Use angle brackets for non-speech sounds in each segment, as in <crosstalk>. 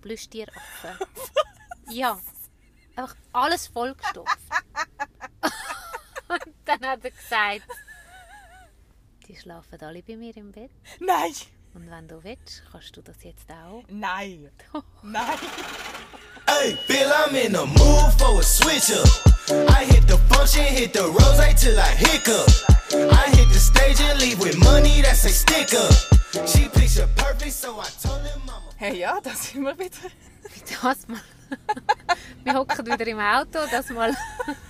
Plüschtieraffe. <laughs> ja. Einfach alles vollgestopft. <laughs> Und dann hat er gesagt, die schlafen alle bei mir im Bett. Nein! Und wenn du willst, kannst du das jetzt auch. Nein! <laughs> Nein! Hey, feel I'm in the mood for a switch up. I hit the function, hit the rose till I hiccup. I hit the stage and leave with money that's a stick up. She picture perfect, so I told him. Hey, ja, da sind wir wieder. Das mal. <laughs> Wir hocken wieder im Auto, das mal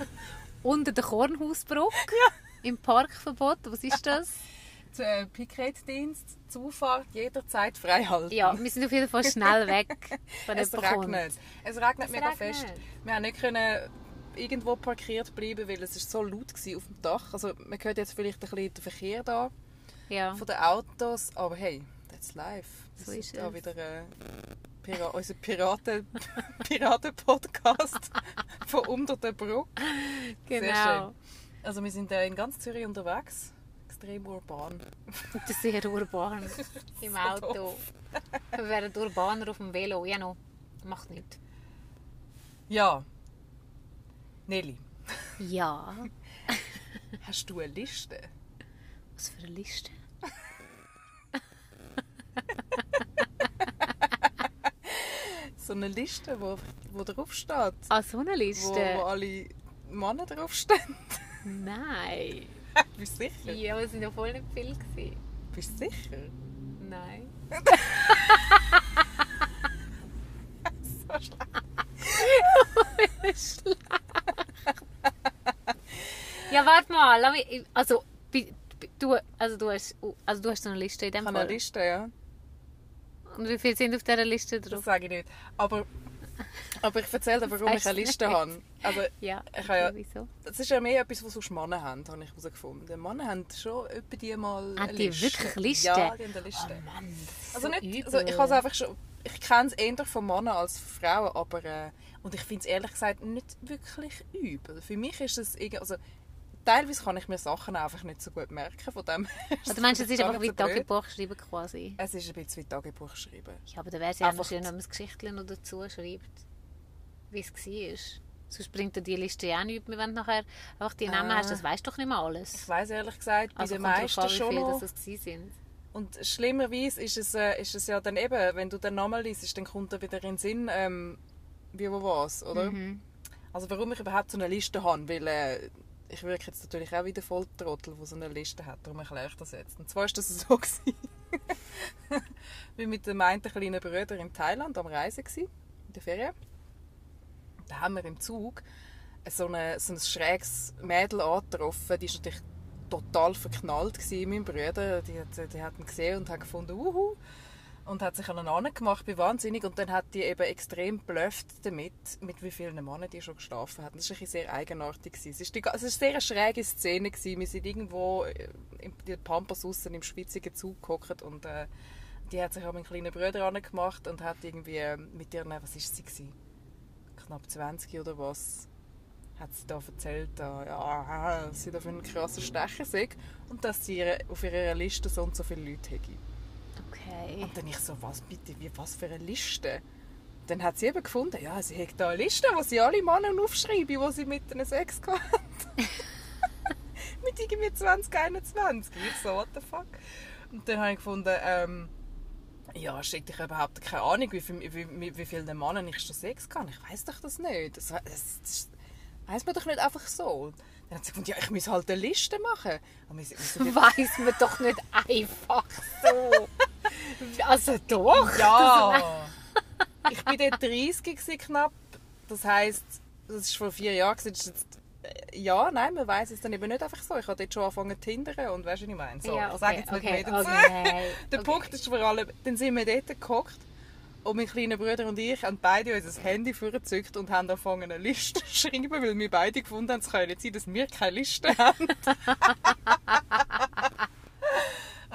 <laughs> unter der Kornhausbrücke. Im Parkverbot. Was ist das? <laughs> Der Piketdienst, Zufahrt jederzeit frei halten. Ja, wir sind auf jeden Fall schnell weg, wenn es jemand kommt. regnet. Es regnet Es mega regnet. fest. Wir haben nicht können irgendwo parkiert bleiben, weil es ist so laut war auf dem Dach. Also man hört jetzt vielleicht ein bisschen den Verkehr da Ja. von den Autos, aber hey, that's life. Wir So ist da es. wieder äh, Pira unser Piraten <laughs> Piraten Podcast <laughs> von unter der Brücke. Sehr Genau. schön. Also wir sind äh, in ganz Zürich unterwegs, extrem urban. Das ist sehr urban <laughs> im Auto. doof. Wir wären urbaner auf dem Velo. Ja, noch. Macht nichts. Ja. Nelly, Ja. hast du eine Liste? Was für eine Liste. So eine Liste, wo, wo drauf steht, Ah, so eine wo, Liste? wo alle Männer draufstehen. Nein. <laughs> Bist du sicher? Ja, aber es waren ja voll nicht viel. Gewesen. Bist du sicher? Nein. <laughs> <laughs> So schlecht. Ja, warte mal. Also, du, also, du, hast, also du hast so eine Liste in Ich dem eine Fall. Liste, ja. Und wie viele sind auf dieser Liste Das drauf? sage ich nicht. Aber, aber ich erzähle dir, warum Das ich eine Liste habe. Also, Ja, Ich habe ja- wieso? das ist ja mehr etwas, was sonst Männer haben, habe ich herausgefunden. Männer haben schon etwa die mal eine die Liste. wirklich Liste? Ja, die haben eine Liste. Oh Mann, das Also so nicht, also ich habe es einfach schon, ich kenne es eher von Männern als von Frauen, aber äh, und ich finde es ehrlich gesagt nicht wirklich übel. Für mich ist es irgendwie, also teilweise kann ich mir Sachen einfach nicht so gut merken, von dem Oder meinst du, es ist einfach wie. Tagebuch schreiben quasi? Es ist ein bisschen wie Tagebuch schreiben. Ja, aber dann wäre es ja schön, wenn man das Geschichtchen noch dazu schreibt, wie es war. Sonst bringt dir die Liste ja auch nichts mehr, wenn du nachher einfach die Namen Ah. hast. Das weißt du doch nicht mal alles. Ich weiß ehrlich gesagt bei Also den meisten an, wie schon viele noch. das es gewesen sind. Und schlimmerweise ist es, äh, ist es ja dann eben, wenn du den Namen liest, dann kommt er wieder in den Sinn, ähm, wie wo was, oder? Mhm. Also warum ich überhaupt so eine Liste habe, weil äh, ich wirke jetzt natürlich auch wieder voll Trottel, der so eine Liste hat, darum erkläre ich das jetzt. Und zwar ist das <laughs> so gewesen. wir mit dem einen kleinen Bruder in Thailand am Reisen gewesen, in der Ferien. Da haben wir im Zug so, eine, so ein schräges Mädel angetroffen, die ist natürlich total verknallt gewesen, in meinen Bruder. Die hat, die hat ihn gesehen und hat gefunden, uhu. Und hat sich an einen gemacht, bin wahnsinnig. Und dann hat die eben extrem blufft damit, mit wie vielen Männern die schon geschlafen hat. Das war sehr eigenartig. Es ist eine sehr schräge Szene. Wir sind irgendwo äh, in der Pampas aussen im schwitzigen Zug gehockt und äh, die hat sich an meinen kleinen Bruder gemacht und hat irgendwie äh, mit ihren, was ist sie gewesen? knapp 20 oder was, hat sie da erzählt, da, ja, sie da für einen krassen Stecher sei und dass sie auf ihrer Liste so und so viele Leute hätte. Okay. Und dann ich so, was bitte, wie, was für eine Liste? Dann hat sie eben gefunden, ja, sie hat da eine Liste, wo sie alle Männer aufschreiben, die sie mit einem Sex hatten. <laughs> mit irgendwie 2021. Ich so, what the fuck? Und dann habe ich gefunden, ähm, ja, shit, ich habe überhaupt keine Ahnung, wie, viel, wie, wie, wie viele Männern ich schon Sex kann. Ich weiß doch das nicht. Das, das, das weiß man doch nicht einfach so. Dann hat sie gefunden, ja, ich muss halt eine Liste machen. <laughs> Weiß man doch nicht einfach so. Also doch. Ja! ich war dort 30 gewesen, knapp. Das heisst, das war vor vier Jahren. gewesen. Ist äh, ja, nein, man weiß es dann eben nicht einfach so. Ich habe dort schon angefangen zu tindern und weißt du, was ich meine? So, ja, okay, sage jetzt nicht okay, mehr dazu. okay. <laughs> Der. Punkt ist vor allem, dann sind wir dort gehockt und mein kleiner Bruder und ich haben beide unser Handy vorgezückt und haben angefangen eine Liste <laughs> zu schreiben, weil wir beide gefunden haben, es kann ja nicht sein, dass wir keine Liste haben. <laughs>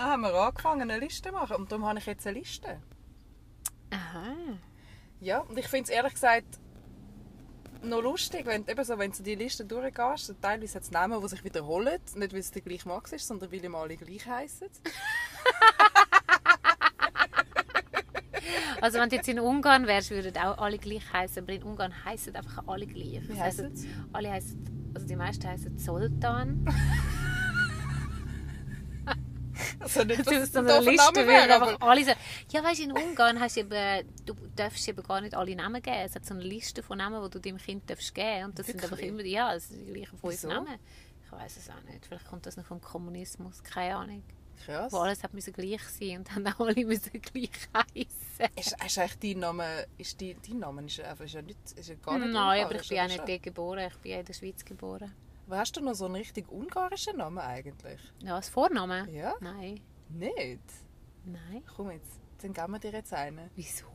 Dann haben wir angefangen, eine Liste zu machen und darum habe ich jetzt eine Liste. Aha. Ja, und ich finde es ehrlich gesagt noch lustig, wenn, eben so, wenn du die Liste durchgehst, so teilweise hat es Namen, die sich wiederholen, nicht weil es der gleiche Max ist, sondern weil ihm alle gleich heißen. <laughs> Also wenn du jetzt in Ungarn wärst, würden auch alle gleich heißen. Aber in Ungarn heißen einfach alle gleich. Das heisst, Alle heißen, also die meisten heißen Zoltan. <laughs> Also nicht, Das dass ist es ein doofer Liste, wäre, aber... alle sagen, ja weißt in Ungarn hast du eben, du darfst eben gar nicht alle Namen geben. Es hat so eine Liste von Namen, die du deinem Kind darfst geben Und das sind einfach Wirklich? immer, die- ja, das sind die gleichen fünf Wieso? Namen. Ich weiß es auch nicht. Vielleicht kommt das noch vom Kommunismus, keine Ahnung. Krass. Wo alles hat müssen gleich sein und <laughs> auch alle müssen gleich heißen. Ist, ist eigentlich dein Name, ist dein, dein Name ist einfach ist ja nicht, ist ja gar nicht Nein, aber ich bin auch nicht dort geboren. Ich bin ja in der Schweiz geboren. Hast du noch so einen richtig ungarischen Namen eigentlich? Ja, als Vorname? Ja? Nein. Nicht? Nein. Komm jetzt, dann geben wir dir jetzt einen. Wieso?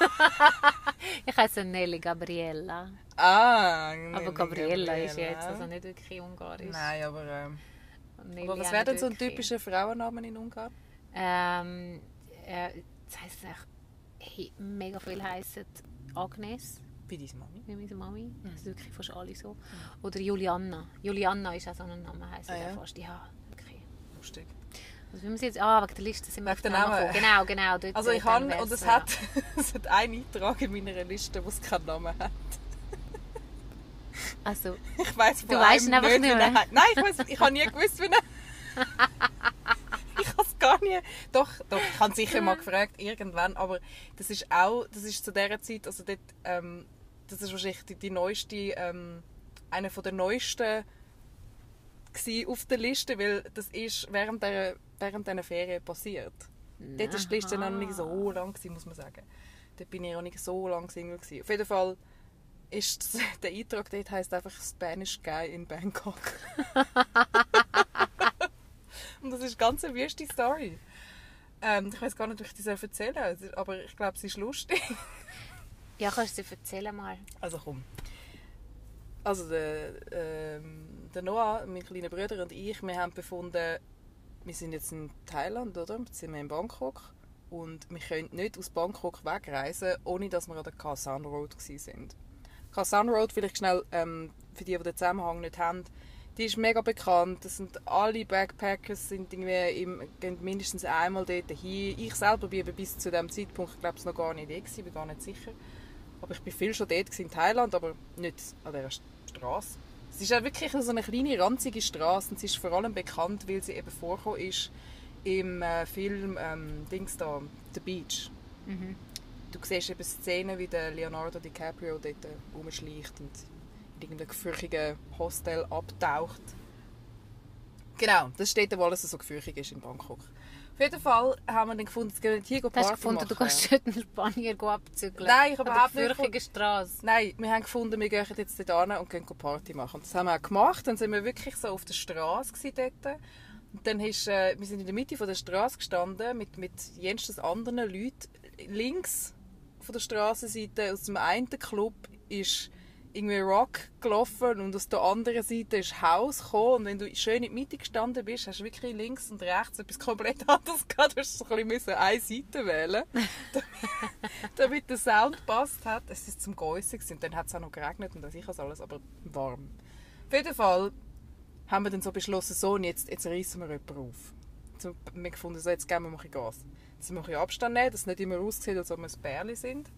<laughs> ich heiße Nelly Gabriella. Ah, Aber Gabriella ist ja jetzt also nicht wirklich ungarisch. Nein, aber, ähm, Nelly aber was wäre denn so ein typischer Frauenname in Ungarn? Ähm, äh, das heisst echt, hey, mega viel heissen Agnes, Bei deiner Mami? wie meine Mami. Mhm. Das ist wirklich fast alle so. Oder Julianna. Julianna ist auch so ein Name, heisst Ah, ja? fast. Ja, wirklich. Lustig. Also, wir jetzt, ah, wegen der Liste sind wir Wegen den der Namen. Genau, genau. Dort, Also äh, ich habe, und es ja. hat, <laughs> es hat einen Eintrag in meiner Liste, wo es keinen Namen hat. Also, <laughs> Ich weiss Du weisst ihn einfach nicht mehr? Nein, ich weiss, ich habe nie gewusst, wie er... <laughs> ich habe es gar nie... Doch, doch, ich habe sicher mal gefragt, irgendwann, aber das ist auch, das ist zu dieser Zeit, also dort, ähm, das ist wahrscheinlich die, die neueste, ähm, einer von der neuesten auf der Liste, weil das ist während der während dieser Ferien passiert. Dort war die Liste noch nicht so lang, gewesen, muss man sagen. Dort bin ich auch nicht so lange Single. Gewesen. Auf jeden Fall ist das, <laughs> der Eintrag dort heisst einfach Spanish Guy in Bangkok. <laughs> Und das ist ganz eine wüste Story. Ähm, ich weiß gar nicht, wie ich das erzählen soll, aber ich glaube, sie ist lustig. <laughs> ja, kannst du erzählen mal. Also komm. Also der, ähm, der Noah, mein kleiner Bruder und ich, wir haben befunden, wir sind jetzt in Thailand, oder? Jetzt sind wir in Bangkok. Und wir können nicht aus Bangkok wegreisen, ohne dass wir an der Kha San Road waren. Kha Road, vielleicht schnell ähm, für die, die den Zusammenhang nicht haben, die ist mega bekannt. Das sind alle Backpackers sind irgendwie im, gehen mindestens einmal dort hin. Ich selber bin bis zu dem Zeitpunkt, glaube ich, noch gar nicht da bin gar nicht sicher. Aber ich bin viel schon dort in Thailand, aber nicht an dieser Straße. Es ist ja wirklich so eine kleine, ranzige Straße und sie ist vor allem bekannt, weil sie eben vorgekommen ist im äh, Film ähm, Dings da, The Beach. Du siehst eben Szenen, wie der Leonardo DiCaprio dort äh, rumschleicht und in irgendeinem gefürchigen Hostel abtaucht. Genau, das steht wo alles so gefürchig ist in Bangkok. Auf jeden Fall haben wir dann gefunden, gehen wir hier Du hast Party gefunden, du machen. kannst dort einen Spanier abzügeln. Nein, ich habe überhaupt nicht gefürchigen Straße. Nein, wir haben gefunden, wir gehen jetzt dort hin und gehen Party machen. Und das haben wir auch gemacht. Dann sind wir wirklich so auf der Straße dort. Und dann ist, äh, wir sind in der Mitte von der Straße gestanden mit, mit jensten anderen Leuten. Links von der Straßenseite aus dem einen Club ist irgendwie Rock gelaufen und aus der anderen Seite ist Haus gekommen. Und wenn du schön in der Mitte gestanden bist, hast du wirklich links und rechts etwas komplett <laughs> anderes gehabt. Du musst so ein bisschen eine Seite wählen, damit, <laughs> damit der Sound gepasst hat. Es war zum Geissen und dann hat es auch noch geregnet und ich alles, aber warm. Auf jeden Fall haben wir dann so beschlossen, so, und jetzt, jetzt reissen wir jemanden auf. Wir haben gefunden, so, jetzt geben wir ein bisschen Gas. Jetzt müssen wir Abstand nehmen, dass es nicht immer aussieht, als ob wir ein Bärli sind.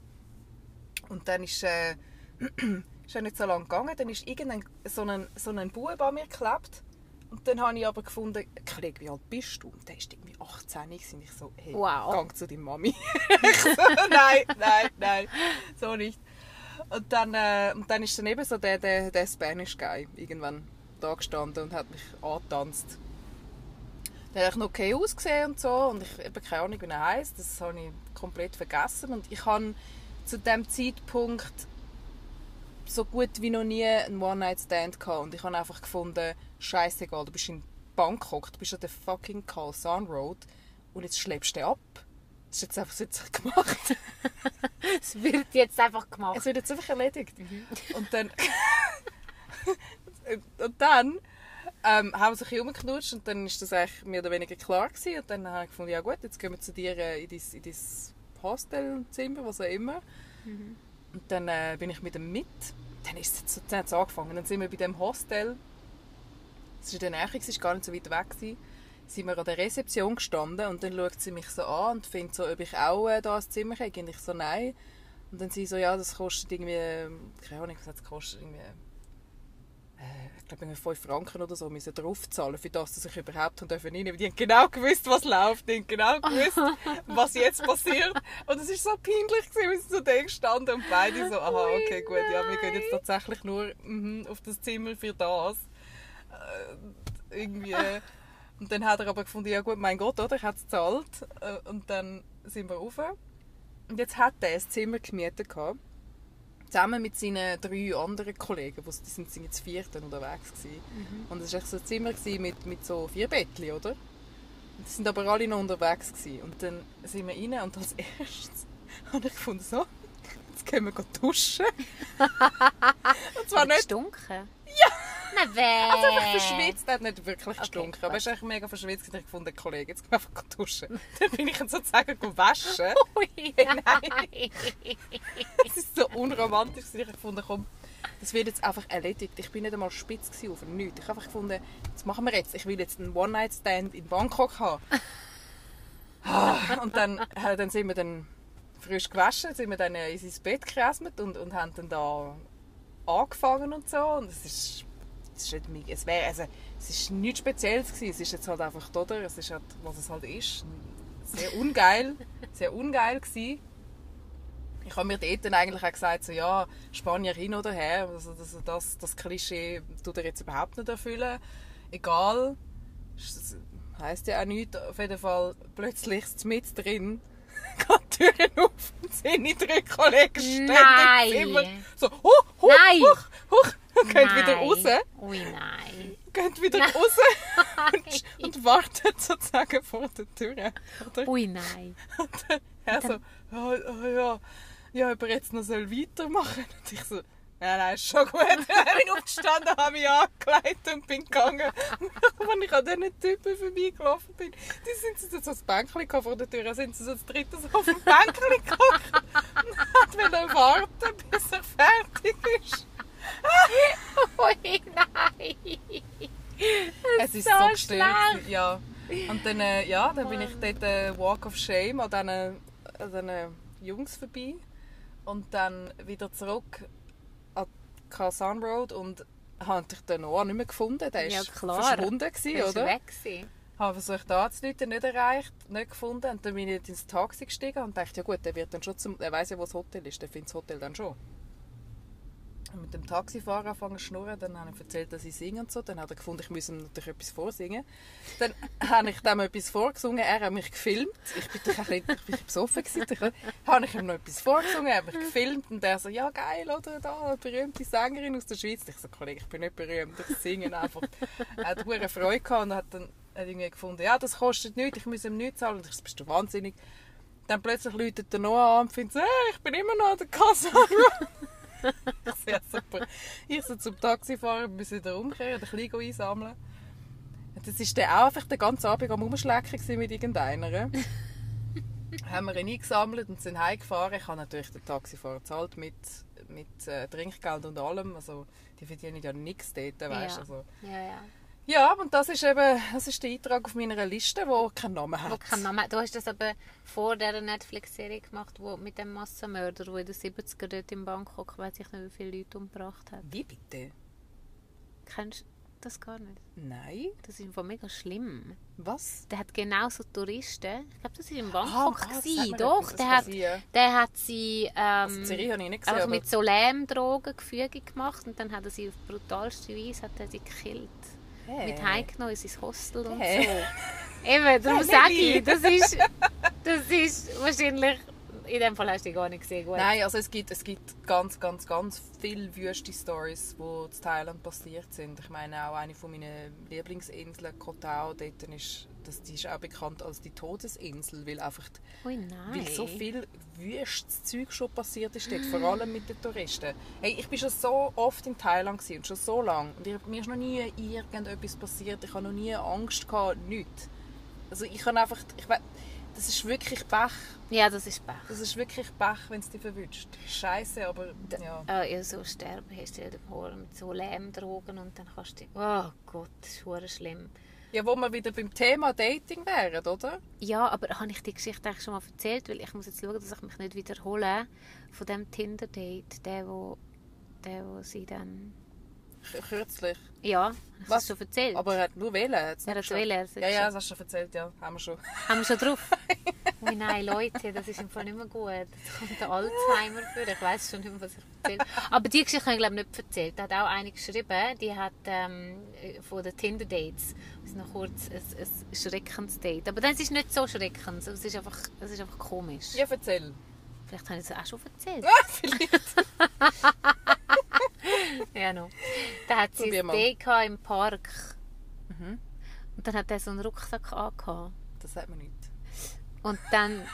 Und dann ist, äh, <clears throat> ist ja nicht so lange gegangen, dann ist irgendein so ein, so ein Bub an mir geklebt. Und dann habe ich aber gefunden, Kollege, wie alt bist du? Und der war irgendwie 18 gewesen. ich so, hey, Wow. gang zu deiner Mami. <laughs> ich so, nein, nein, nein, so nicht. Und dann, äh, und dann ist dann eben so der, der, der Spanish Guy irgendwann da gestanden und hat mich angetanzt. Der hat noch okay ausgesehen und so und ich habe keine Ahnung, wie er heisst. Das habe ich komplett vergessen und ich habe zu dem Zeitpunkt so gut wie noch nie einen One-Night-Stand gehabt und ich habe einfach gefunden, scheißegal, du bist in Bangkok, du bist an der fucking Khao San Road und jetzt schleppst du den ab. Das ist jetzt einfach jetzt gemacht. <laughs> Es wird jetzt einfach gemacht. Es wird jetzt einfach erledigt. Und dann. <laughs> und dann ähm, haben sich ein bisschen rumgeknutscht und dann ist das eigentlich mehr oder weniger klar gewesen. Und dann habe ich gefunden, ja gut, jetzt gehen wir zu dir äh, in dein, in dein Hostelzimmer, was auch immer. Und dann äh, bin ich mit ihm mit. Dann ist es dann hat's angefangen. Dann sind wir bei dem Hostel. Es war in der Nähe, es war gar nicht so weit weg. Gewesen. sind wir an der Rezeption gestanden und dann schaut sie mich so an und findet so, ob ich auch äh, da ein Zimmer kriege. Und ich so, nein. Und dann sie so, ja, das kostet irgendwie, ähm, keine Ahnung, was hat es gekostet, irgendwie, ich glaube, irgendwie 5 Franken oder so müssen draufzahlen, für das, dass ich überhaupt rein durfte. Die haben genau gewusst, was läuft, die haben genau gewusst, <laughs> was jetzt passiert. Und es war so peinlich, gewesen, wie sie so da gestanden und beide so, aha, okay, gut, ja, wir gehen jetzt tatsächlich nur mhm, auf das Zimmer für das. Äh, irgendwie... Und dann hat er aber gefunden, ja gut, mein Gott, oder? Ich habe es gezahlt. Äh, Und dann sind wir rauf. Und jetzt hat er ein Zimmer gemietet. Gehabt, zusammen mit seinen drei anderen Kollegen. Die sind, sind jetzt vierten unterwegs. Gewesen. Und es war so ein Zimmer mit, mit so vier Bettchen, oder? Und die sind aber alle noch unterwegs. Gewesen. Und dann sind wir rein und als <laughs> erstes habe ich gefunden, so, jetzt können wir gehen duschen. <laughs> und zwar nicht gestunken? Nein, wer? Also einfach verschwitzt, er hat nicht wirklich gestunken, gut. aber er ist echt mega verschwitzt ich gefunden, Kollege, jetzt gehen wir einfach duschen. <laughs> Dann bin ich sozusagen waschen. <laughs> Ui, Nein. nein. Es ist so unromantisch, dass ich gefunden komm, das wird jetzt einfach erledigt. Ich bin nicht einmal spitz auf nichts. Ich habe einfach gefunden, das machen wir jetzt. Ich will jetzt einen One-Night-Stand in Bangkok haben. Ah, und dann, äh, dann sind wir dann frisch gewaschen, sind wir dann in sein Bett geräsmet und, und haben dann da angefangen und so. Und es ist, es ist, nicht, mi- es wär, also, es ist nichts Spezielles gewesen. Es ist jetzt halt einfach, oder? Es ist halt, was es halt ist. Sehr ungeil. Sehr ungeil gewesen. Ich habe mir dort dann eigentlich auch gesagt, so, ja, Spanier hin oder her, also das, das, das Klischee tut er jetzt überhaupt nicht erfüllen. Egal, das heisst ja auch nichts. Auf jeden Fall plötzlich mit drin, <laughs> die Türen auf und sind drei Kollegen stehen Nein. im Zimmer. So, huch, huch, Nein. huch, huch, <laughs> und Nein. wieder raus, Ui, nein. gehen wieder raus <laughs> und, und warten sozusagen vor der Tür. Oder? Ui, nein. Er so, ja, ja, ja, ja, ob er jetzt noch soll weitermachen soll. Und ich so, ja, nein, ist schon gut. <laughs> Dann bin ich aufgestanden, habe mich angelegt und bin gegangen. Und als ich an diesen Typen vorbeigelaufen bin, die sind so so das Bänkchen vor der Tür, dann sind sie so das dritte so auf dem Bänkchen gegangen und wollten warten, bis er fertig ist. Ui, nein. Es ist so so, gestört. Ja. Und dann, äh, ja, dann bin ich dort äh, Walk of Shame an diesen, an diesen Jungs vorbei. Und dann wieder zurück an die Kazan Road und habe ich den Noah nicht mehr gefunden. Der Ja, klar. verschwunden, Der gewesen, oder? weg gewesen. Habe versucht anzuleiten, nicht erreicht, nicht gefunden. Und dann bin ich ins Taxi gestiegen und dachte, ja gut, der wird dann schon zum, der weiß ja, wo das Hotel ist, der findet das Hotel dann schon. Mit dem Taxifahrer angefangen zu schnurren, dann habe ich erzählt, dass ich singe und so. Dann hat er gefunden, ich muss ihm natürlich etwas vorsingen. Dann <laughs> habe ich dem etwas vorgesungen, er hat mich gefilmt. Ich bin doch ein bisschen, besoffen gewesen. Dann habe ich ihm noch etwas vorgesungen, er hat mich gefilmt und er so, ja geil, oder, da, eine berühmte Sängerin aus der Schweiz. Ich so, Kollege, ich bin nicht berühmt, ich singe einfach. Er hat hohe Freude gehabt und hat dann hat irgendwie gefunden, ja, das kostet nichts, ich muss ihm nichts zahlen. Und ich so, bist du wahnsinnig? Dann plötzlich läutet der Noah an und findet hey, ich bin immer noch an der Kasse. <laughs> ich ja, super. Ich so zum Taxifahrer, wir müssen wieder umkehren, ein bisschen einsammeln. Das war dann auch einfach den ganzen Abend am Umschlecken mit irgendeiner. <laughs> haben wir ihn eingesammelt und sind heimgefahren. Ich habe natürlich den Taxifahrer gezahlt mit, mit äh, Trinkgeld und allem. Also, die verdienen ja nichts dort, weißt Ja. also. Ja, ja. Ja, und das ist eben das ist der Eintrag auf meiner Liste, der keinen Namen hat. Wo kein Name, du hast das aber vor dieser Netflix-Serie gemacht, wo, mit dem Massenmörder, der in den 70er dort in Bangkok, weiß ich nicht, wie viele Leute umgebracht hat. Wie bitte? Kennst du das gar nicht? Nein? Das ist einfach mega schlimm. Was? Der hat genau so Touristen. Ich glaube, das war in Ah, Bangkok. Sag mir Doch, der hat, der hat sie Also, ähm, die Serie habe ich nicht gesehen, mit so Lähmdrogen gefügig gemacht und dann hat er sie auf brutalste Weise hat er sie gekillt. Hey. Mit heimgenommen in sein Hostel und Hey. so. Eben, darum Hey, sage ich, das ist, das ist wahrscheinlich... In dem Fall hast du die gar nicht gesehen. Gut. Nein, also es gibt, es gibt ganz, ganz, ganz viele wüste Stories, die in Thailand passiert sind. Ich meine auch eine von meinen Lieblingsinseln, Koh Tao, dort ist, das, die ist auch bekannt als die Todesinsel, weil einfach Ui, weil so viel wüstes Zeug schon passiert ist dort, vor allem mit den Touristen. Hey, ich bin schon so oft in Thailand gewesen, und schon so lange und mir ist noch nie irgendetwas passiert. Ich habe noch nie Angst gehabt, nichts. Also ich habe einfach, ich we- das ist wirklich Pech. Ja, das ist Pech. Das ist wirklich Pech, wenn es dich verwünscht. Scheiße, aber ja. Ah, ja, so sterben hast du ja mit so Lähmdrogen und dann kannst du... Oh Gott, das ist schlimm. Ja, wo wir wieder beim Thema Dating wären, oder? Ja, aber habe ich die Geschichte eigentlich schon mal erzählt? Weil ich muss jetzt schauen, dass ich mich nicht wiederhole von dem Tinder-Date, der, wo, der, wo sie dann... Kürzlich. Ja, hast du Was? das schon erzählt? Aber er hat nur wählen. Er hat schon- wählen, Ja, ja, das hast du schon erzählt, ja. Haben wir schon. Haben wir schon drauf? <laughs> Oh nein, Leute, das ist im Fall nicht mehr gut. Jetzt kommt der Alzheimer für. Ich weiß schon nicht mehr, was ich erzähle. Aber die Geschichte habe ich glaube nicht erzählt. Da hat auch eine geschrieben, die hat ähm, von den Tinder-Dates. Das ist noch kurz ein, ein schreckendes Date. Aber das ist nicht so schreckend. Es ist einfach, es ist einfach komisch. Ja, erzähl. Vielleicht habe ich es auch schon erzählt. Ah, <laughs> vielleicht. <laughs> <laughs> Ja, no. Da hat sie ein. Mhm. Gehabt im Park. Und dann hat er so einen Rucksack angehabt. Das sagt man nicht. Und dann... <laughs>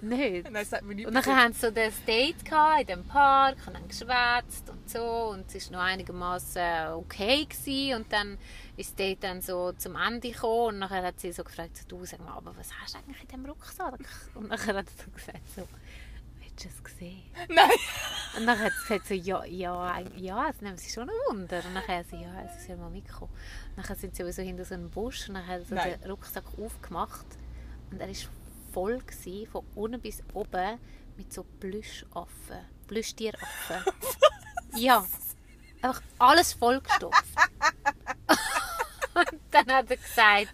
nicht. Nein, das sagt man nicht. Und dann haben sie so das Date gehabt in dem Park und dann geschwätzt und so und es war noch einigermaßen okay gewesen. und dann ist das Date dann so zum Ende gekommen und nachher hat sie so gefragt, du sag mal, aber was hast du eigentlich in dem Rucksack? Und nachher hat sie so gesagt so, willst <laughs> <laughs> du es gesehen? Nein. Und dann hat sie gesagt so, ja, ja, ja, es nimmt sie schon ein Wunder. Und nachher hat sie, ja, sie soll mal mitkommen. Und dann sind sie sowieso hinter so einem Busch und dann hat sie Nein. den Rucksack aufgemacht und er war voll gewesen, von unten bis oben mit so Plüschaffen, Plüschtieraffen. ja, einfach alles vollgestopft. und dann hat er gesagt,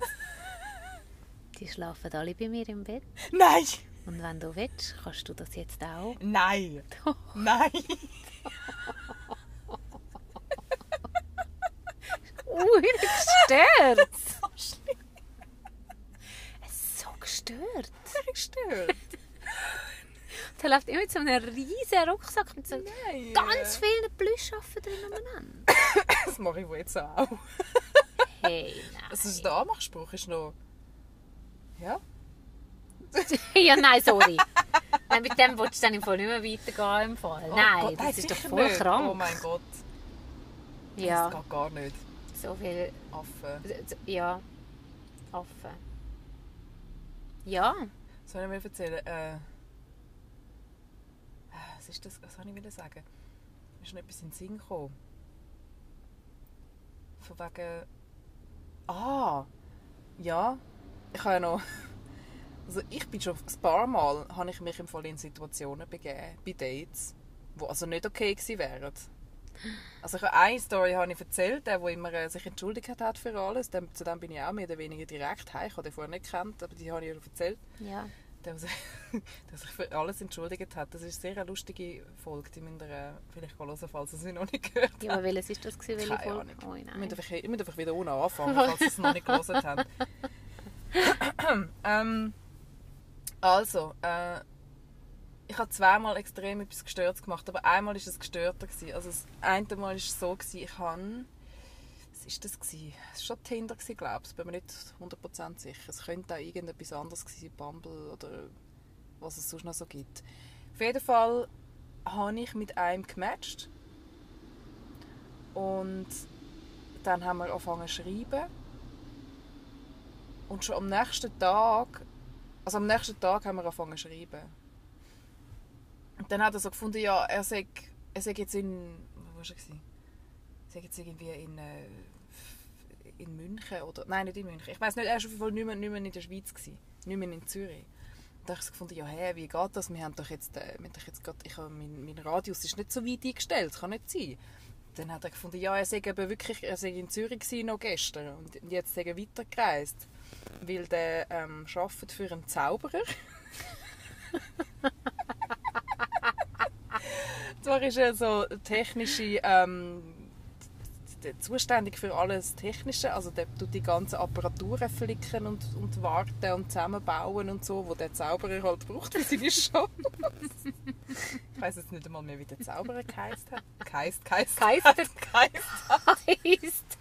die schlafen alle bei mir im Bett. Nein. Und wenn du willst, kannst du das jetzt auch. Nein. Nein. <laughs> Ui, gestört. <laughs> So schlimm. so gestört. <laughs> Gestört. Der läuft immer mit so einem riesen Rucksack mit so Nein. ganz vielen Plüschaffen drin umeinander. <coughs> Das mache ich wohl jetzt auch. Hey, nein. Das ist der Anmachspruch, ist noch... Ja? <laughs> ja, nein, sorry. Nein, mit dem willst du dann im Fall nicht mehr weitergehen. Im Fall. Oh nein, Gott, das ist doch voll nicht. krank. Oh mein Gott. ja, Das geht gar nicht. so viel... Affen. Ja, Affen. Ja, Soll ich mir erzählen? Äh, was ist das? Was soll ich wieder sagen? Mir ist noch etwas in den Sinn gekommen. Von wegen... Ah! Ja. Ich habe ja noch... Also ich bin schon ein paar Mal habe ich mich im Fall in Situationen begeben, bei Dates, die also nicht okay gewesen wären. Also ich habe eine Story habe ich erzählt, der, der immer äh, sich entschuldigt hat für alles. Dem, zu dem bin ich auch mehr oder weniger direkt heim. Ich habe den vorher nicht gekannt, aber die habe ich ihr erzählt ja. der sich, <laughs> der sich für alles entschuldigt hat. Das ist eine sehr lustige Folge, die müsst ihr äh, vielleicht hören, falls ihr sie noch nicht gehört habt. Ja, aber welches ist das gewesen? Welche Keine Folge? Ahnung. Oh Ich nein. müsst einfach, ich müsst einfach wieder unten anfangen, <laughs> falls ihr es noch nicht gelesen habt. <laughs> ähm, also, äh, ich habe zweimal extrem etwas Gestörtes gemacht, aber einmal war es gestörter. Gewesen. Also das eine Mal war es so, gewesen, ich habe... Was war das? Gewesen? Es war schon Tinder, gewesen, glaube ich. Bin mir nicht 100% sicher. Es könnte auch irgendetwas anderes gewesen Bumble oder was es sonst noch so gibt. Auf jeden Fall habe ich mit einem gematcht. Und dann haben wir angefangen zu schreiben. Und schon am nächsten Tag, also am nächsten Tag haben wir angefangen zu schreiben. Und dann hat er so gefunden, ja, er sei, er sei jetzt in, wo war er? gewesen? Er sei jetzt irgendwie in, äh, in München oder, nein, nicht in München. Ich weiß nicht, er war auf jeden Fall nicht mehr, nicht mehr in der Schweiz, gewesen, nicht mehr in Zürich. Und da habe ich so gefunden, ja, hä, wie geht das? Wir haben doch jetzt, äh, haben doch jetzt grad, ich habe, mein, mein Radius ist nicht so weit eingestellt, das kann nicht sein. Dann hat er gefunden, ja, er sei eben wirklich, er sei in Zürich gewesen, noch gestern und jetzt sei er weitergereist, weil der ähm, arbeitet für einen Zauberer. Zwar ist er so technische, ähm, zuständig für alles Technische, also der tut die ganzen Apparaturen flicken und, und warten und zusammenbauen und so, wo der Zauberer halt braucht für seine Show. ich weiß jetzt nicht einmal mehr, wie der Zauberer geheißt hat. Geheißt, geheißt, Geheißt. geheißt. Heisst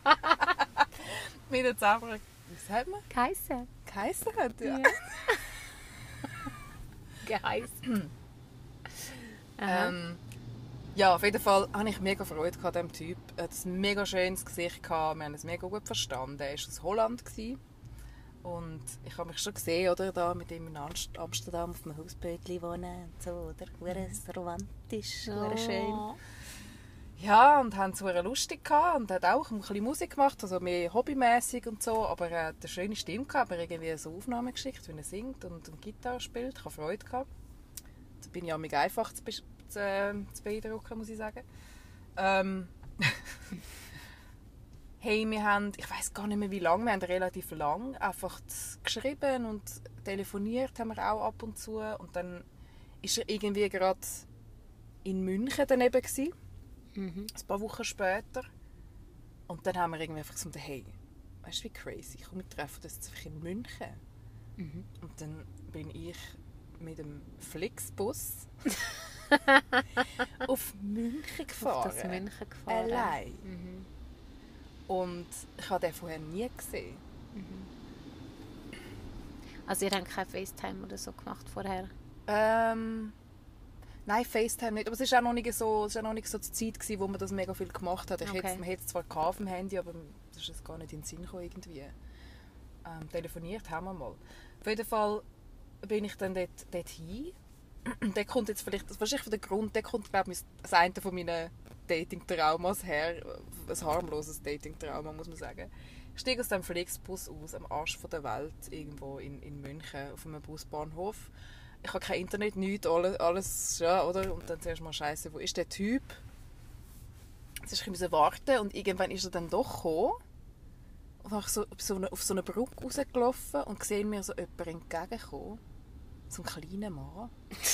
Wie der Zauberer, wie sagt man? Geheißen. Hat, ja. Ja. <laughs> Geheißen. Ähm, ja, auf jeden Fall hatte ich mega Freude an diesem Typ. Er hat ein mega schönes Gesicht. Gehabt. Wir haben es mega gut verstanden. Er war aus Holland. Gewesen. Und ich habe mich schon gesehen, oder, da mit ihm in Amst- Amsterdam auf einem Hausbötchen wohnen und so, oder? Hure romantisch, hure schön. Ja, und haben es sehr lustig gehabt und hat auch ein bisschen Musik gemacht, also mehr hobbymäßig und so, aber er hat eine schöne Stimme gehabt, aber irgendwie so Aufnahmen geschickt, wie er singt und, und Gitarre spielt. Ich habe Freude gehabt. Da bin ich auch mega einfach zu, zu, äh, zu beeindrucken, muss ich sagen. Ähm, <laughs> hey, wir haben, ich weiß gar nicht mehr wie lange, wir haben relativ lang einfach geschrieben und telefoniert haben wir auch ab und zu und dann ist er irgendwie gerade in München daneben gewesen, Mhm. ein paar Wochen später und dann haben wir irgendwie einfach gesagt, hey, weißt du wie crazy, komm, wir treffen uns jetzt einfach in München Mhm. und dann bin ich mit dem Flixbus <laughs> auf München gefahren. Auf das München gefahren. Allein. Mhm. Und ich habe den vorher nie gesehen. Also ihr habt kein FaceTime oder so gemacht vorher? Ähm, nein, FaceTime nicht. Aber es war auch noch nicht so, es auch noch nicht so die Zeit, gewesen, wo man das mega viel gemacht hat. Ich Okay. hätte, man hätte es zwar auf dem Handy, aber das ist jetzt gar nicht in den Sinn gekommen irgendwie. Ähm, telefoniert haben wir mal. Auf jeden Fall bin ich dann dort, dort hin. der kommt jetzt vielleicht, das ist wahrscheinlich der Grund, der kommt glaube ich das eine von meinen Dating-Traumas her. Ein harmloses Dating-Trauma, muss man sagen. Ich steige aus dem Flixbus aus, am Arsch von der Welt, irgendwo in, in München, auf einem Busbahnhof. Ich habe kein Internet, nichts, alles, alles ja, oder? Und dann zuerst mal Scheiße, wo ist der Typ? Jetzt musste ich warten und irgendwann ist er dann doch gekommen. Und dann so, auf so eine, auf so eine Brücke rausgelaufen und sehe mir so jemanden entgegenkommen. So einen kleinen Mann. <laughs>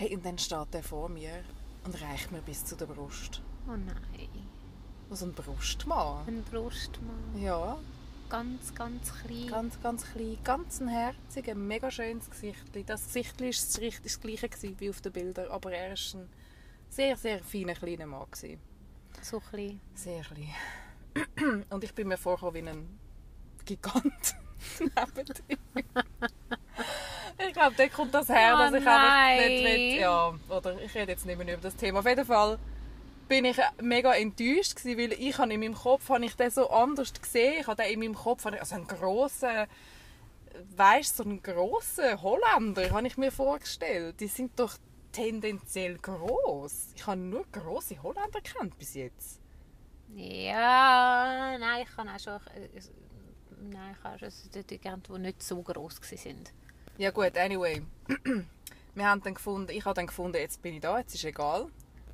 Hey, und dann steht er vor mir und reicht mir bis zu der Brust. Oh nein. So ein Brustmann. Ein Brustmann. Ja, Ganz, ganz klein. ganz, ganz klein, ganz ein herziger, mega schönes Gesicht. Das Gesicht war das, das gleiche wie auf den Bildern, aber er war ein sehr, sehr feiner kleiner Mann. Gewesen. So klein. Sehr klein. <clears throat> Und ich bin mir vorgekommen wie ein Gigant <laughs> neben ihm. Ich glaube, da kommt das her, Oh dass ich einfach nicht nein. will. Ja, oder ich rede jetzt nicht mehr über das Thema. Auf jeden Fall bin ich mega enttäuscht gewesen, weil ich habe in meinem Kopf habe ich den so anders gesehen. Ich habe den in meinem Kopf also einen grossen, weißt so einen grossen Holländer habe ich mir vorgestellt. Die sind doch tendenziell groß. Ich habe nur große Holländer kennt bis jetzt. Ja, nein, ich kann auch schon... äh, Nein, ich habe schon die gekannt, die nicht so gross waren. Ja gut, anyway. <clears throat> Wir haben dann gefunden, ich habe dann gefunden, jetzt bin ich da, jetzt ist egal.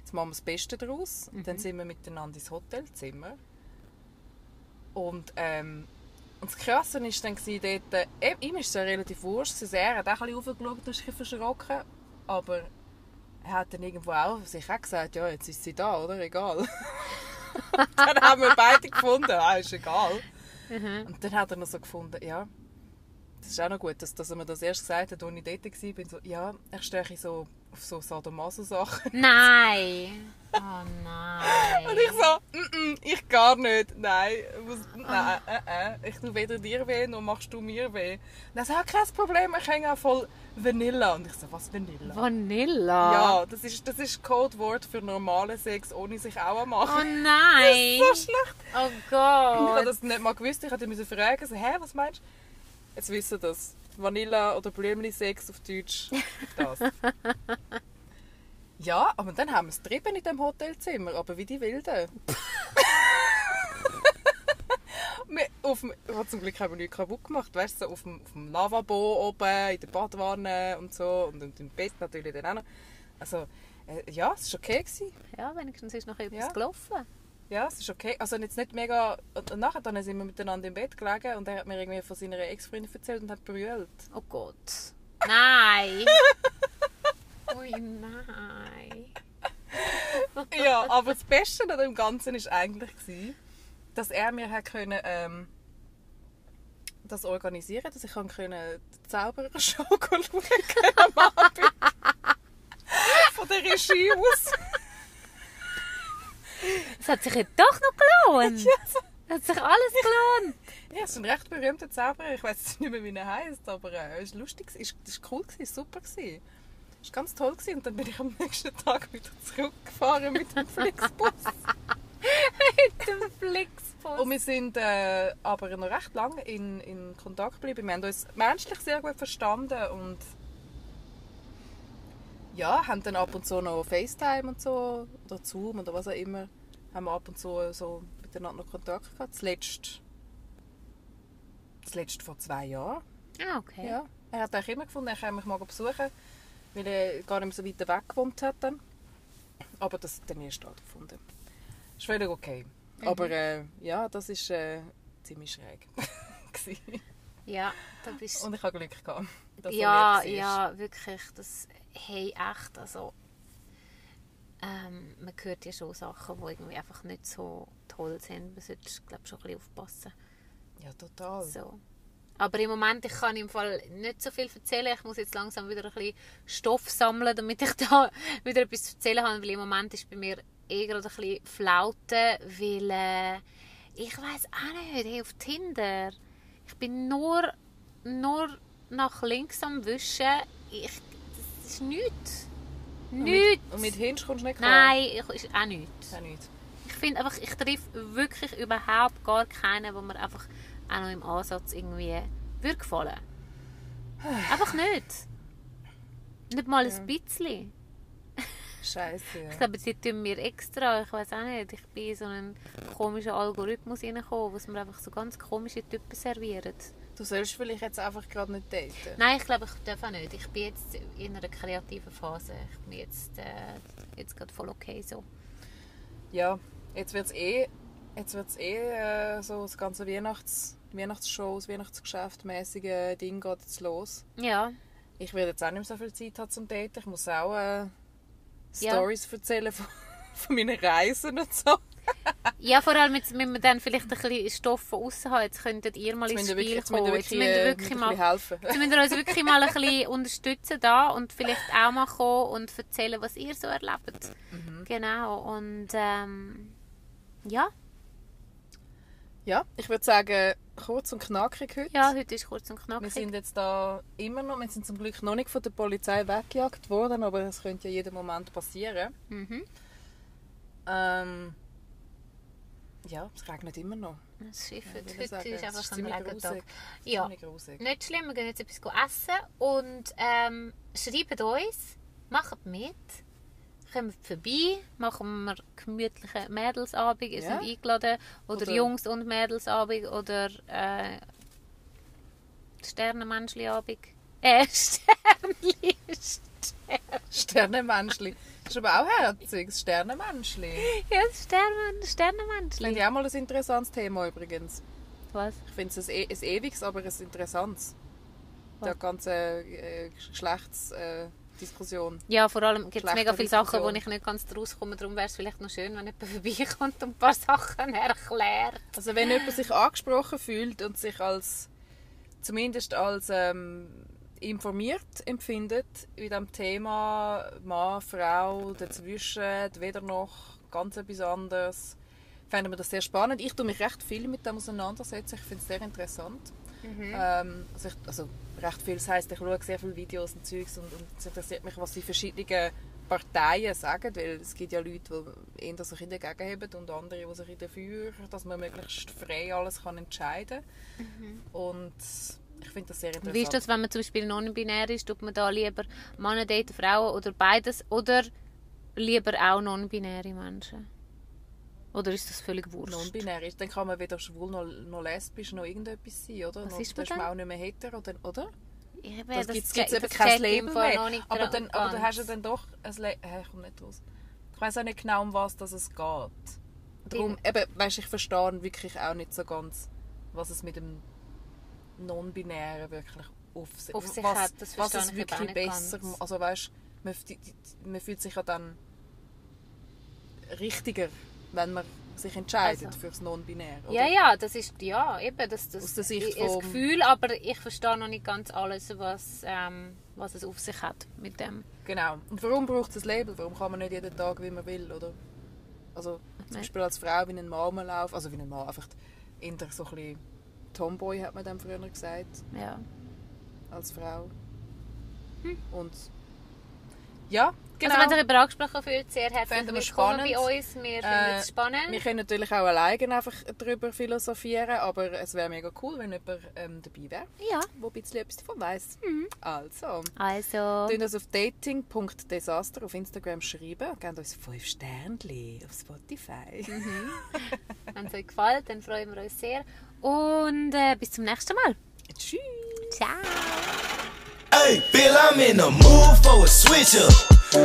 Jetzt machen wir das Beste daraus. Und dann sind wir miteinander ins Hotelzimmer. Und, ähm, und das Krasse war dann dort, äh, ihm ist es ja relativ wurscht, er hat auch ein bisschen raufgeschaut und ist verschrocken. Aber er hat dann irgendwo auch sich auch gesagt, ja, jetzt ist sie da, oder? Egal. <laughs> dann haben wir beide gefunden, ah, ist egal. Und dann hat er noch so gefunden, ja, das ist auch noch gut, dass, dass er mir das erst gesagt hat, als ich dort war. So, ja, ich stehe so auf so Sadomaso-Sachen. Nein! <laughs> Oh nein! Und ich so, mm -mm, ich gar nicht. Nein, muss, nein äh, äh. ich tue weder dir weh, noch machst du mir weh. Und er sagt, kein Problem, ich hänge auch voll Vanilla. Und ich so, was Vanilla? Vanilla? Ja, das ist, das ist Codewort für normalen Sex, ohne sich auch Oh machen. nein! so schlecht. Oh Ich habe Gott! das nicht mal gewusst. Ich ihn fragen, so, hä, was meinst du? Jetzt wissen das. Vanilla oder Blümli-Sex auf Deutsch. Das. <laughs> ja, aber dann haben wir es getrieben in dem Hotelzimmer, aber wie die Wilden. <laughs> Wir- auf dem, oh, zum Glück haben wir nichts kaputt gemacht. Weißt du, so auf dem, auf dem Lavabo oben, in der Badwanne und so. Und, und im Bett natürlich dann auch noch. Also, äh, ja, es war okay. Gewesen. Ja, wenigstens ist noch etwas Ja. gelaufen. Ja, es ist okay. Also jetzt nicht mega... Und nachher dann sind wir miteinander im Bett gelegen und er hat mir irgendwie von seiner Ex-Freundin erzählt und hat brüllt. Oh Gott. Nein! <laughs> Ui, nein. ja, aber das Beste an dem Ganzen war eigentlich, gewesen, dass er mir hat können, ähm, das organisieren dass ich können die Zauberershow <laughs> schauen am Abend. Von der Regie aus. Es hat sich ja doch noch gelohnt. <laughs> Es hat sich alles gelohnt. Ja, es ist ein recht berühmter Zauberer. Ich weiß nicht mehr, wie er heißt, aber äh, es war lustig. Es war cool, gewesen, super. Gewesen. Es war ganz toll. Gewesen. Und dann bin ich am nächsten Tag wieder zurückgefahren mit dem Flixbus. <laughs> Mit dem Flixbus. Und wir sind äh, aber noch recht lange in, in Kontakt geblieben. Wir haben uns menschlich sehr gut verstanden und ja, haben dann ab und zu noch FaceTime und so, oder Zoom oder was auch immer, haben wir ab und zu so miteinander noch Kontakt gehabt. Zuletzt, zuletzt vor zwei Jahren. Ah, okay. Ja. Er hat eigentlich immer gefunden, er kann mich mal besuchen, weil er gar nicht mehr so weit weg gewohnt hat. Dann. Aber das hat dann nie stattgefunden. Ist völlig okay. Aber äh, ja, das ist äh, ziemlich schräg. <laughs> Ja, da bist Und ich habe Glück gehabt. ja, war. ja, wirklich. Das hey, echt, also ähm, man hört ja schon Sachen, die irgendwie einfach nicht so toll sind. Man sollte, glaube schon ein bisschen aufpassen. Ja, total. So. Aber im Moment, ich kann im Fall nicht so viel erzählen. Ich muss jetzt langsam wieder ein bisschen Stoff sammeln, damit ich <laughs> da wieder etwas zu erzählen habe. Weil im Moment ist bei mir eh gerade ein bisschen Flaute, weil äh, ich weiß auch nicht, hey, auf Tinder, ich bin nur, nur nach links am Wischen. Ich, das ist nichts. Und Nichts. mit, und mit Hinsch kommst du nicht klar? Nein, ich, ist auch nichts. Ja, nicht. Ich finde einfach, ich treffe wirklich überhaupt gar keinen, wo mir einfach auch noch im Ansatz irgendwie würde gefallen. <sighs> Einfach nicht. Nicht mal ein bisschen. Scheiße. Ich Ja. glaube, sie tun mir extra, ich weiß auch nicht, ich bin in so einen komischen Algorithmus reingekommen, wo es mir einfach so ganz komische Typen serviert. Du sollst vielleicht jetzt einfach gerade nicht daten. Nein, ich glaube, ich darf auch nicht. Ich bin jetzt in einer kreativen Phase. Ich bin jetzt, äh, jetzt gerade voll okay so. Ja, jetzt wird es eh, jetzt wird's eh äh, so das ganze Weihnachts, Weihnachtsshow, das Weihnachtsgeschäft mäßige Ding geht jetzt los. Ja, Ich werde jetzt auch nicht mehr so viel Zeit haben zum Daten. Ich muss auch äh, Ja. Stories erzählen von, <laughs> von meinen Reisen und so. Ja, vor allem jetzt müssen wir dann vielleicht ein bisschen Stoff von außen haben. Jetzt könntet ihr mal ins Spiel wirklich, kommen. Jetzt ihr äh, wirklich ihr mal, helfen. jetzt müsst ihr uns wirklich mal ein bisschen <laughs> unterstützen da und vielleicht auch mal kommen und erzählen, was ihr so erlebt. Mhm. Genau, und ähm, ja, Ja, ich würde sagen, kurz und knackig heute. ja, heute ist kurz und Wir knackig. sind jetzt da immer noch, wir sind zum Glück noch nicht von der Polizei weggejagt worden, aber das könnte ja jeden Moment passieren. Mhm. Ähm, ja, es regnet immer noch. Das Schiff, Ja, heute, sagen. ist Es einfach ein Regentag. Ja, nicht schlimm, wir gehen jetzt etwas essen und ähm, schreibt uns, macht mit, kommt vorbei, machen wir gemütlichen Mädelsabend, ihr Ja. seid eingeladen, oder, Oder- Jungs- und Mädelsabend, oder äh, Sternenmenschli-Abend. Äh, <laughs> Sternli, Sternenmenschli. Das ist aber auch herzig, das Sternenmenschli. ja, Sternen, Das Sternenmenschli. finde ich auch mal ein interessantes Thema übrigens. Was? Ich finde es ein, e- ein ewiges, aber ein interessantes. Was? Der ganze äh, Geschlechtsdiskussion. Äh, Diskussion. Ja, vor allem gibt es mega viele Sachen, wo ich nicht ganz draus komme. Darum wäre es vielleicht noch schön, wenn jemand <laughs> vorbeikommt und ein paar Sachen erklärt. Also wenn jemand sich angesprochen fühlt und sich als zumindest als ähm, informiert empfindet in dem Thema Mann, Frau, dazwischen, weder noch, ganz etwas anderes, fänden wir das sehr spannend. Ich tue mich recht viel mit dem auseinandersetzen. Ich finde es sehr interessant. Ähm, also, ich, also recht viel, das heisst, ich schaue sehr viele Videos und Zeugs und, und es interessiert mich, was die verschiedenen Parteien sagen, weil es gibt ja Leute, die eher sich dagegen haben und andere, die sich dafür, dass man möglichst frei alles kann entscheiden kann. Und ich finde das sehr interessant. Wie ist das, wenn man zum Beispiel non-binär ist? Tut man da lieber Männer daten, Frauen oder beides? Oder lieber auch non-binäre Menschen? Oder ist das völlig wurscht? non-binär ist, dann kann man weder schwul noch, noch lesbisch noch irgendetwas sein, oder? Was noch, ist dann man ist man dann? auch nicht mehr hetero, oder? Ich weiß, Das das gibt es eben kein Label mehr. Aber dann, aber dann hast du ganz. dann doch ein Hä, ich komme nicht raus. Ich weiß auch nicht genau, um was das es geht. Darum, eben, weißt, ich verstehe wirklich auch nicht so ganz, was es mit dem Non-Binären wirklich auf, si- Auf sich was, hat, das was es auch wirklich besser ganz. Also weißt, man, man fühlt sich ja dann richtiger, wenn man sich entscheidet Also. fürs Non-Binär. Ja, ja, das ist ja eben das, das, Aus der Sicht ich- das Gefühl, aber ich verstehe noch nicht ganz alles, was, ähm, was es auf sich hat mit dem. Genau. Und warum braucht es ein Label? Warum kann man nicht jeden Tag, wie man will, oder? Also zum. Beispiel als Frau wie ein Mann laufen, also wie ein Mann, einfach eher so ein bisschen Tomboy, hat man dann früher gesagt, Ja. als Frau. Hm. Und ja, Genau. Also wenn ihr über angesprochen fühlt, sehr herzlich willkommen bei uns. Wir finden Äh, es spannend. Wir können natürlich auch alleine einfach darüber philosophieren, aber es wäre mega cool, wenn jemand ähm, dabei wäre, Ja. der ein bisschen etwas davon weiss. Mhm. Also, Also, Tun uns auf dating.desaster auf Instagram schreiben und geben uns 5 Sternchen auf Spotify. Mhm. <laughs> wenn es euch gefällt, dann freuen wir uns sehr. Und äh, bis zum nächsten Mal. Tschüss! Ciao. Hey, Bill, I'm in the mood for a switch up.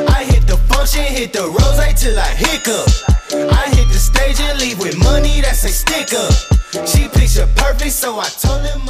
I hit the function, hit the rose till I hiccup. I hit the stage and leave with money that's a sticker. She picture perfect, so I told him.